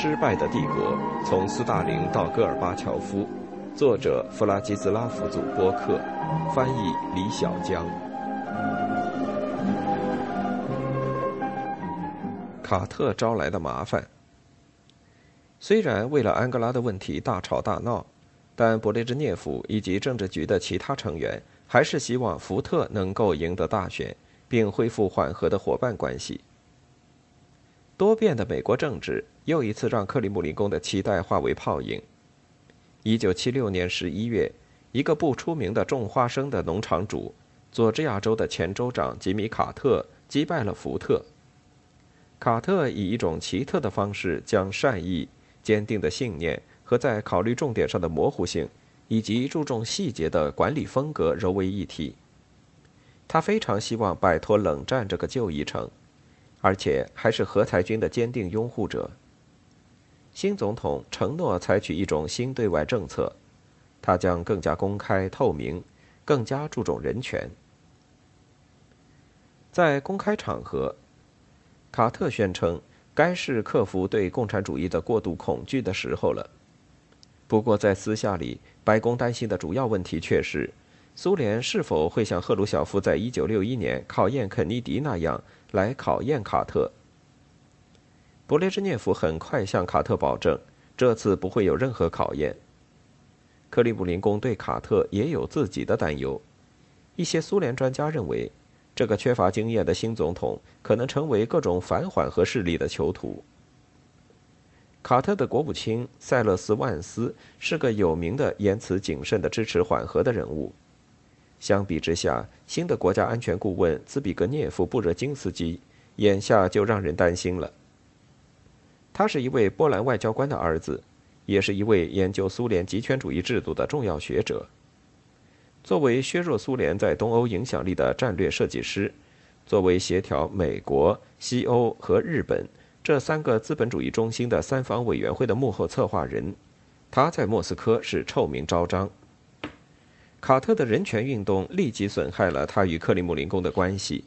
失败的帝国：从斯大林到戈尔巴乔夫，作者弗拉基斯拉夫·祖波克，翻译李小江。卡特招来的麻烦。虽然为了安哥拉的问题大吵大闹，但勃列日涅夫以及政治局的其他成员还是希望福特能够赢得大选，并恢复缓和的伙伴关系。多变的美国政治又一次让克里姆林宫的期待化为泡影。一九七六年十一月，一个不出名的种花生的农场主，佐治亚州的前州长吉米·卡特击败了福特。卡特以一种奇特的方式将善意、坚定的信念和在考虑重点上的模糊性，以及注重细节的管理风格揉为一体。他非常希望摆脱冷战这个旧议程。而且还是何才军的坚定拥护者。新总统承诺采取一种新对外政策，他将更加公开透明，更加注重人权。在公开场合，卡特宣称该是克服对共产主义的过度恐惧的时候了。不过，在私下里，白宫担心的主要问题却是。苏联是否会像赫鲁晓夫在一九六一年考验肯尼迪那样来考验卡特？勃列日涅夫很快向卡特保证，这次不会有任何考验。克里姆林宫对卡特也有自己的担忧。一些苏联专家认为，这个缺乏经验的新总统可能成为各种反缓和势力的囚徒。卡特的国务卿塞勒斯·万斯是个有名的言辞谨慎的支持缓和的人物。相比之下，新的国家安全顾问兹比格涅夫·布热津斯基眼下就让人担心了。他是一位波兰外交官的儿子，也是一位研究苏联极权主义制度的重要学者。作为削弱苏联在东欧影响力的战略设计师，作为协调美国、西欧和日本这三个资本主义中心的三方委员会的幕后策划人，他在莫斯科是臭名昭彰。卡特的人权运动立即损害了他与克里姆林宫的关系。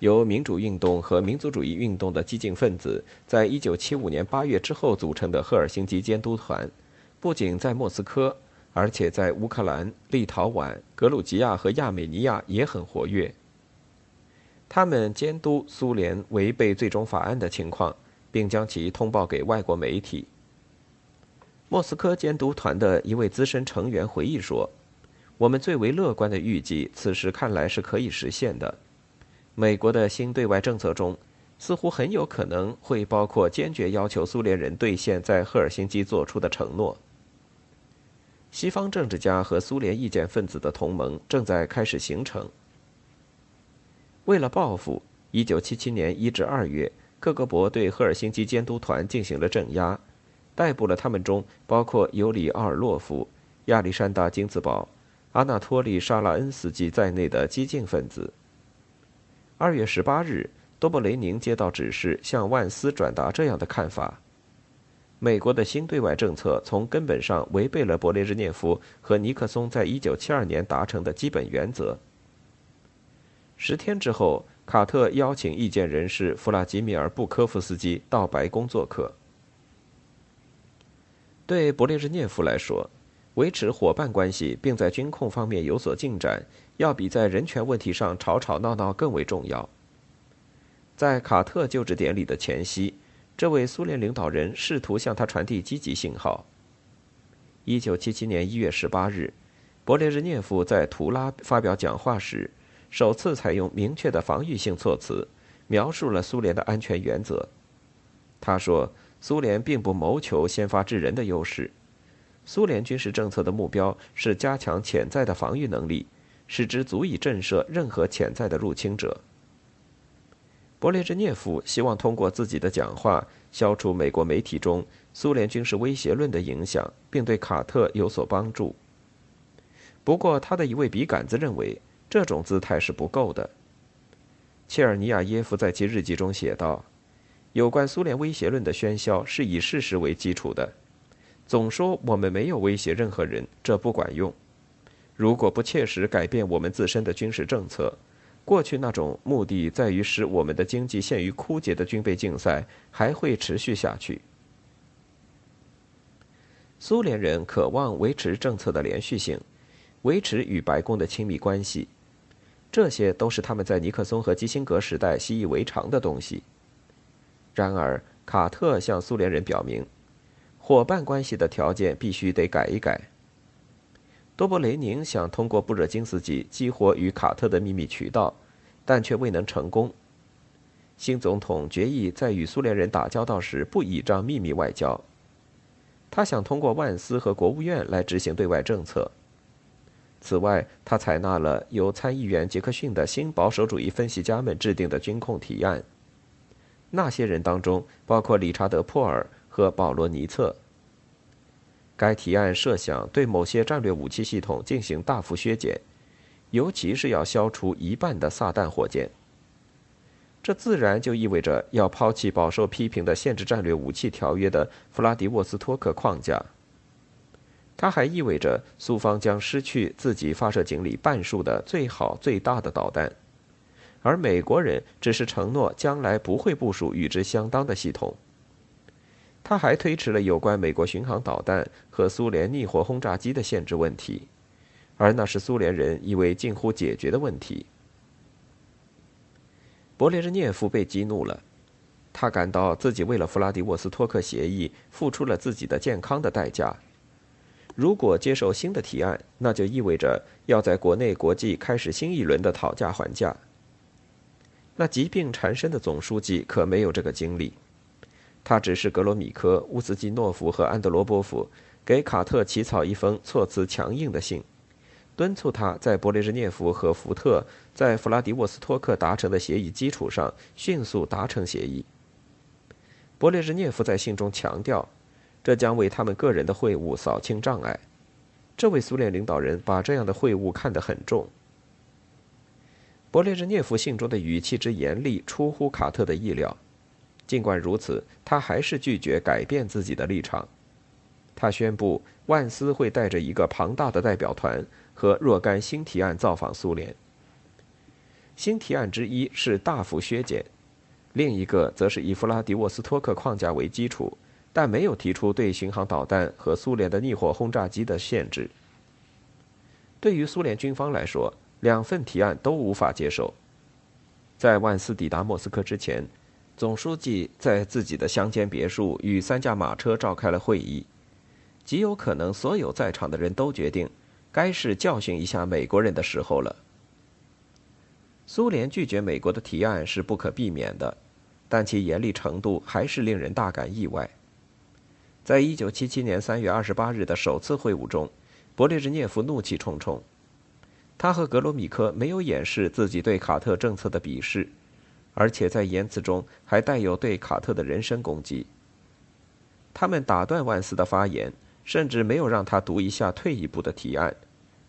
由民主运动和民族主义运动的激进分子在1975年8月之后组成的赫尔辛基监督团，不仅在莫斯科，而且在乌克兰、立陶宛、格鲁吉亚和亚美尼亚也很活跃。他们监督苏联违背最终法案的情况，并将其通报给外国媒体。莫斯科监督团的一位资深成员回忆说。我们最为乐观的预计，此时看来是可以实现的。美国的新对外政策中，似乎很有可能会包括坚决要求苏联人兑现在赫尔辛基做出的承诺。西方政治家和苏联意见分子的同盟正在开始形成。为了报复，1977年1至2月，克格勃对赫尔辛基监督团进行了镇压，逮捕了他们中包括尤里·奥尔洛夫、亚历山大·金兹堡。阿纳托利·沙拉恩斯基在内的激进分子。二月十八日，多布雷宁接到指示，向万斯转达这样的看法：美国的新对外政策从根本上违背了勃列日涅夫和尼克松在一九七二年达成的基本原则。十天之后，卡特邀请意见人士弗拉基米尔·布科夫斯基到白宫做客。对勃列日涅夫来说，维持伙伴关系，并在军控方面有所进展，要比在人权问题上吵吵闹闹更为重要。在卡特就职典礼的前夕，这位苏联领导人试图向他传递积极信号。一九七七年一月十八日，勃列日涅夫在图拉发表讲话时，首次采用明确的防御性措辞，描述了苏联的安全原则。他说：“苏联并不谋求先发制人的优势。”苏联军事政策的目标是加强潜在的防御能力，使之足以震慑任何潜在的入侵者。勃列日涅夫希望通过自己的讲话消除美国媒体中苏联军事威胁论的影响，并对卡特有所帮助。不过，他的一位笔杆子认为这种姿态是不够的。切尔尼亚耶夫在其日记中写道：“有关苏联威胁论的喧嚣是以事实为基础的。”总说我们没有威胁任何人，这不管用。如果不切实改变我们自身的军事政策，过去那种目的在于使我们的经济陷于枯竭的军备竞赛还会持续下去。苏联人渴望维持政策的连续性，维持与白宫的亲密关系，这些都是他们在尼克松和基辛格时代习以为常的东西。然而，卡特向苏联人表明，伙伴关系的条件必须得改一改。多波雷宁想通过布热津斯基激活与卡特的秘密渠道，但却未能成功。新总统决议在与苏联人打交道时不倚仗秘密外交。他想通过万斯和国务院来执行对外政策。此外，他采纳了由参议员杰克逊的新保守主义分析家们制定的军控提案。那些人当中包括理查德·珀尔和保罗·尼策。该提案设想对某些战略武器系统进行大幅削减，尤其是要消除一半的撒旦火箭。这自然就意味着要抛弃饱受批评的限制战略武器条约的弗拉迪沃斯托克框架。它还意味着苏方将失去自己发射井里半数的最好最大的导弹，而美国人只是承诺将来不会部署与之相当的系统。他还推迟了有关美国巡航导弹和苏联逆火轰炸机的限制问题，而那是苏联人以为近乎解决的问题。勃列日涅夫被激怒了，他感到自己为了弗拉迪沃斯托克协议付出了自己的健康的代价。如果接受新的提案，那就意味着要在国内国际开始新一轮的讨价还价。那疾病缠身的总书记可没有这个精力，他指示格罗米科、乌兹基诺夫和安德罗波夫给卡特起草一封措辞强硬的信。敦促他在勃列日涅夫和福特在弗拉迪沃斯托克达成的协议基础上迅速达成协议。勃列日涅夫在信中强调，这将为他们个人的会晤扫清障碍。这位苏联领导人把这样的会晤看得很重。勃列日涅夫信中的语气之严厉出乎卡特的意料，尽管如此，他还是拒绝改变自己的立场。他宣布，万斯会带着一个庞大的代表团。和若干新提案造访苏联。新提案之一是大幅削减，另一个则是以弗拉迪沃斯托克框架为基础，但没有提出对巡航导弹和苏联的逆火轰炸机的限制。对于苏联军方来说，两份提案都无法接受。在万斯抵达莫斯科之前，总书记在自己的乡间别墅与三驾马车召开了会议，极有可能所有在场的人都决定。该是教训一下美国人的时候了。苏联拒绝美国的提案是不可避免的，但其严厉程度还是令人大感意外。在一九七七年三月二十八日的首次会晤中，勃列日涅夫怒气冲冲，他和格罗米科没有掩饰自己对卡特政策的鄙视，而且在言辞中还带有对卡特的人身攻击。他们打断万斯的发言。甚至没有让他读一下退一步的提案，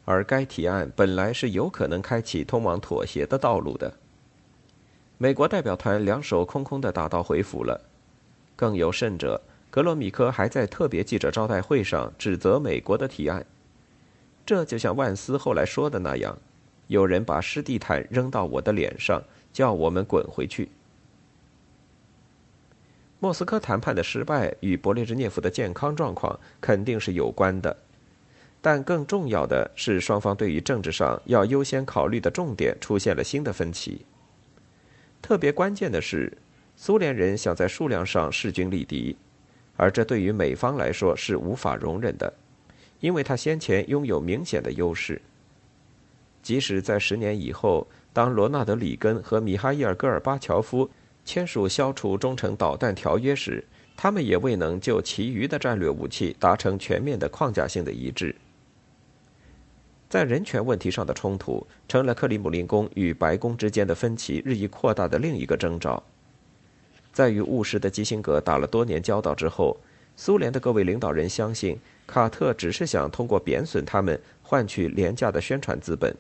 而该提案本来是有可能开启通往妥协的道路的。美国代表团两手空空的打道回府了。更有甚者，格罗米科还在特别记者招待会上指责美国的提案。这就像万斯后来说的那样：“有人把湿地毯扔到我的脸上，叫我们滚回去。”莫斯科谈判的失败与勃列日涅夫的健康状况肯定是有关的，但更重要的是，双方对于政治上要优先考虑的重点出现了新的分歧。特别关键的是，苏联人想在数量上势均力敌，而这对于美方来说是无法容忍的，因为他先前拥有明显的优势。即使在十年以后，当罗纳德·里根和米哈伊尔·戈尔巴乔夫。签署消除中程导弹条约时，他们也未能就其余的战略武器达成全面的框架性的一致。在人权问题上的冲突，成了克里姆林宫与白宫之间的分歧日益扩大的另一个征兆。在与务实的基辛格打了多年交道之后，苏联的各位领导人相信，卡特只是想通过贬损他们，换取廉价的宣传资本。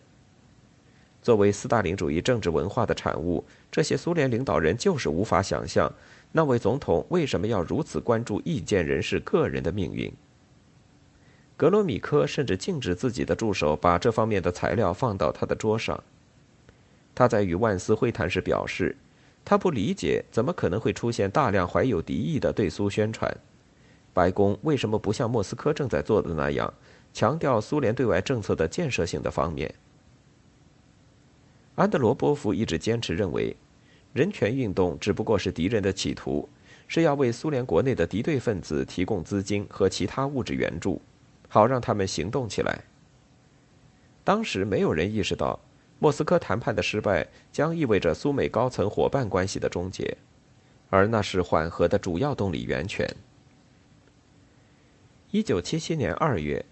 作为斯大林主义政治文化的产物，这些苏联领导人就是无法想象那位总统为什么要如此关注意见人士个人的命运。格罗米科甚至禁止自己的助手把这方面的材料放到他的桌上。他在与万斯会谈时表示，他不理解怎么可能会出现大量怀有敌意的对苏宣传，白宫为什么不像莫斯科正在做的那样，强调苏联对外政策的建设性的方面？安德罗波夫一直坚持认为，人权运动只不过是敌人的企图，是要为苏联国内的敌对分子提供资金和其他物质援助，好让他们行动起来。当时没有人意识到，莫斯科谈判的失败将意味着苏美高层伙伴关系的终结，而那是缓和的主要动力源泉。一九七七年二月，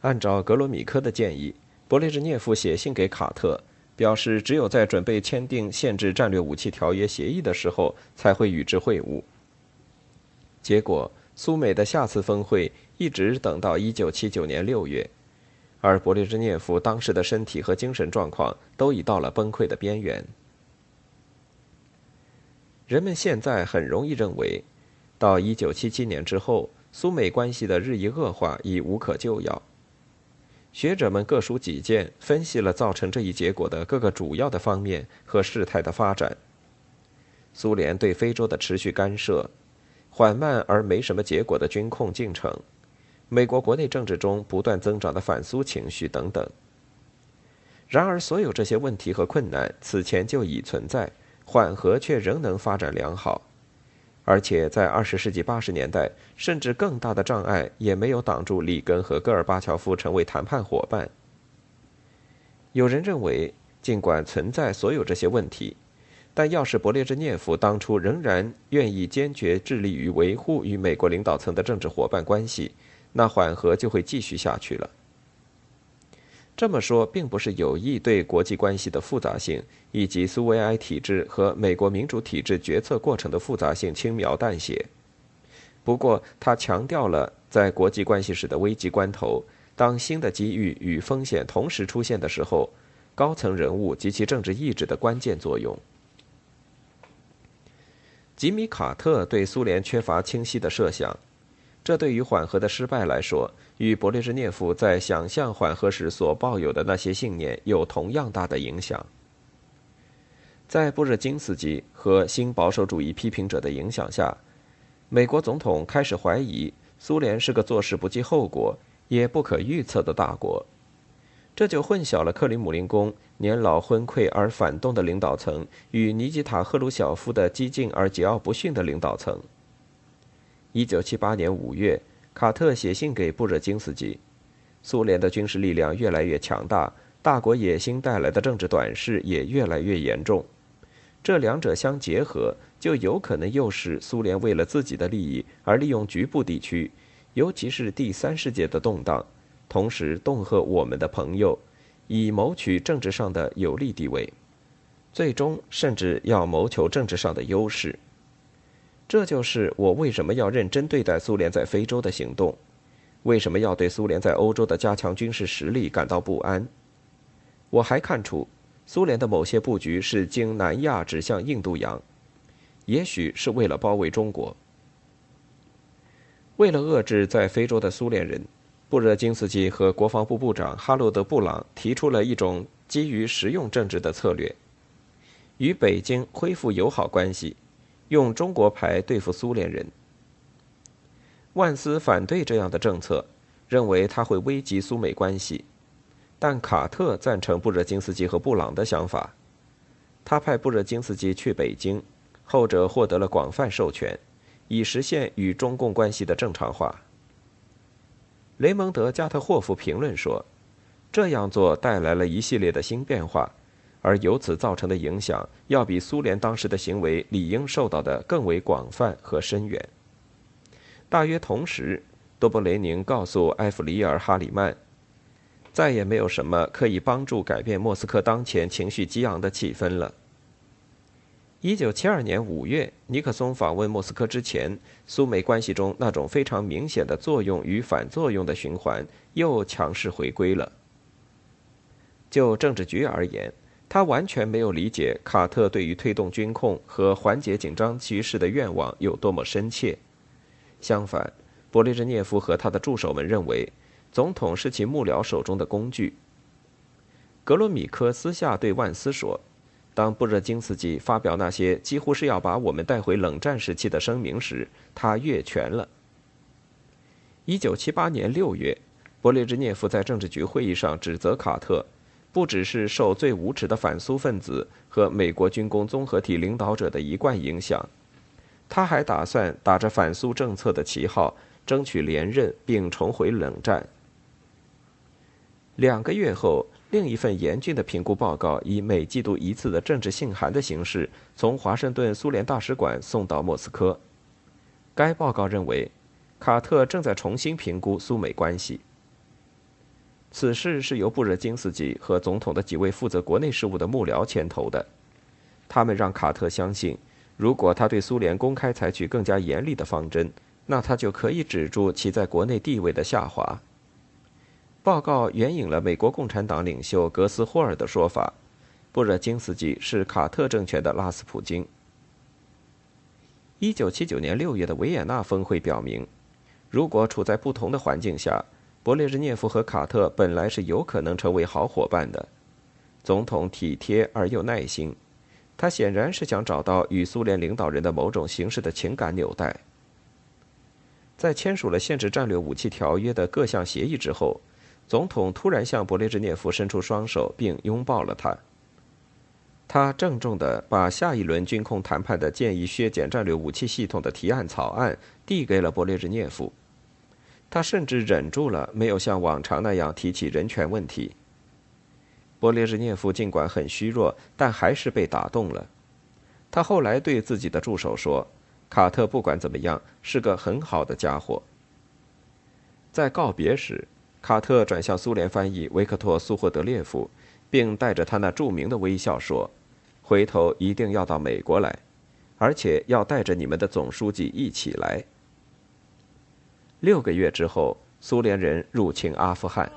按照格罗米科的建议，勃列日涅夫写信给卡特。表示只有在准备签订限制战略武器条约协议的时候才会与之会晤。结果，苏美的下次峰会一直等到1979年6月，而勃列日涅夫当时的身体和精神状况都已到了崩溃的边缘。人们现在很容易认为，到1977年之后，苏美关系的日益恶化已无可救药。学者们各抒己见，分析了造成这一结果的各个主要的方面和事态的发展。苏联对非洲的持续干涉，缓慢而没什么结果的军控进程，美国国内政治中不断增长的反苏情绪等等。然而，所有这些问题和困难此前就已存在，缓和却仍能发展良好。而且在二十世纪八十年代，甚至更大的障碍也没有挡住里根和戈尔巴乔夫成为谈判伙伴。有人认为，尽管存在所有这些问题，但要是勃列日涅夫当初仍然愿意坚决致力于维护与美国领导层的政治伙伴关系，那缓和就会继续下去了。这么说，并不是有意对国际关系的复杂性以及苏维埃体制和美国民主体制决策过程的复杂性轻描淡写。不过，他强调了在国际关系史的危急关头，当新的机遇与风险同时出现的时候，高层人物及其政治意志的关键作用。吉米·卡特对苏联缺乏清晰的设想。这对于缓和的失败来说，与勃列日涅夫在想象缓和时所抱有的那些信念有同样大的影响。在布热津斯基和新保守主义批评者的影响下，美国总统开始怀疑苏联是个做事不计后果、也不可预测的大国，这就混淆了克里姆林宫年老昏聩而反动的领导层与尼基塔·赫鲁晓夫的激进而桀骜不驯的领导层。一九七八年五月，卡特写信给布热津斯基：“苏联的军事力量越来越强大，大国野心带来的政治短视也越来越严重。这两者相结合，就有可能诱使苏联为了自己的利益而利用局部地区，尤其是第三世界的动荡，同时恫吓我们的朋友，以谋取政治上的有利地位，最终甚至要谋求政治上的优势。”这就是我为什么要认真对待苏联在非洲的行动，为什么要对苏联在欧洲的加强军事实力感到不安。我还看出，苏联的某些布局是经南亚指向印度洋，也许是为了包围中国。为了遏制在非洲的苏联人，布热津斯基和国防部部长哈罗德·布朗提出了一种基于实用政治的策略，与北京恢复友好关系。用中国牌对付苏联人，万斯反对这样的政策，认为它会危及苏美关系。但卡特赞成布热津斯基和布朗的想法，他派布热津斯基去北京，后者获得了广泛授权，以实现与中共关系的正常化。雷蒙德·加特霍夫评论说：“这样做带来了一系列的新变化。”而由此造成的影响，要比苏联当时的行为理应受到的更为广泛和深远。大约同时，多布雷宁告诉埃弗里尔·哈里曼，再也没有什么可以帮助改变莫斯科当前情绪激昂的气氛了。一九七二年五月，尼克松访问莫斯科之前，苏美关系中那种非常明显的作用与反作用的循环又强势回归了。就政治局而言，他完全没有理解卡特对于推动军控和缓解紧张局势的愿望有多么深切。相反，勃列日涅夫和他的助手们认为，总统是其幕僚手中的工具。格罗米科私下对万斯说：“当布热津斯基发表那些几乎是要把我们带回冷战时期的声明时，他越权了。”一九七八年六月，勃列日涅夫在政治局会议上指责卡特，不只是受最无耻的反苏分子和美国军工综合体领导者的一贯影响，他还打算打着反苏政策的旗号，争取连任并重回冷战。两个月后。另一份严峻的评估报告以每季度一次的政治信函的形式，从华盛顿苏联大使馆送到莫斯科。该报告认为，卡特正在重新评估苏美关系。此事是由布热津斯基和总统的几位负责国内事务的幕僚牵头的。他们让卡特相信，如果他对苏联公开采取更加严厉的方针，那他就可以止住其在国内地位的下滑。报告援引了美国共产党领袖格斯霍尔的说法：“布热津斯基是卡特政权的拉斯普京。”一九七九年六月的维也纳峰会表明，如果处在不同的环境下，勃列日涅夫和卡特本来是有可能成为好伙伴的。总统体贴而又耐心，他显然是想找到与苏联领导人的某种形式的情感纽带。在签署了限制战略武器条约的各项协议之后。总统突然向勃列日涅夫伸出双手，并拥抱了他。他郑重地把下一轮军控谈判的建议削减战略武器系统的提案草案递给了勃列日涅夫。他甚至忍住了，没有像往常那样提起人权问题。勃列日涅夫尽管很虚弱，但还是被打动了。他后来对自己的助手说：“卡特不管怎么样是个很好的家伙。”在告别时。卡特转向苏联翻译维克托·苏霍德列夫，并带着他那著名的微笑说：“回头一定要到美国来，而且要带着你们的总书记一起来。”六个月之后，苏联人入侵阿富汗。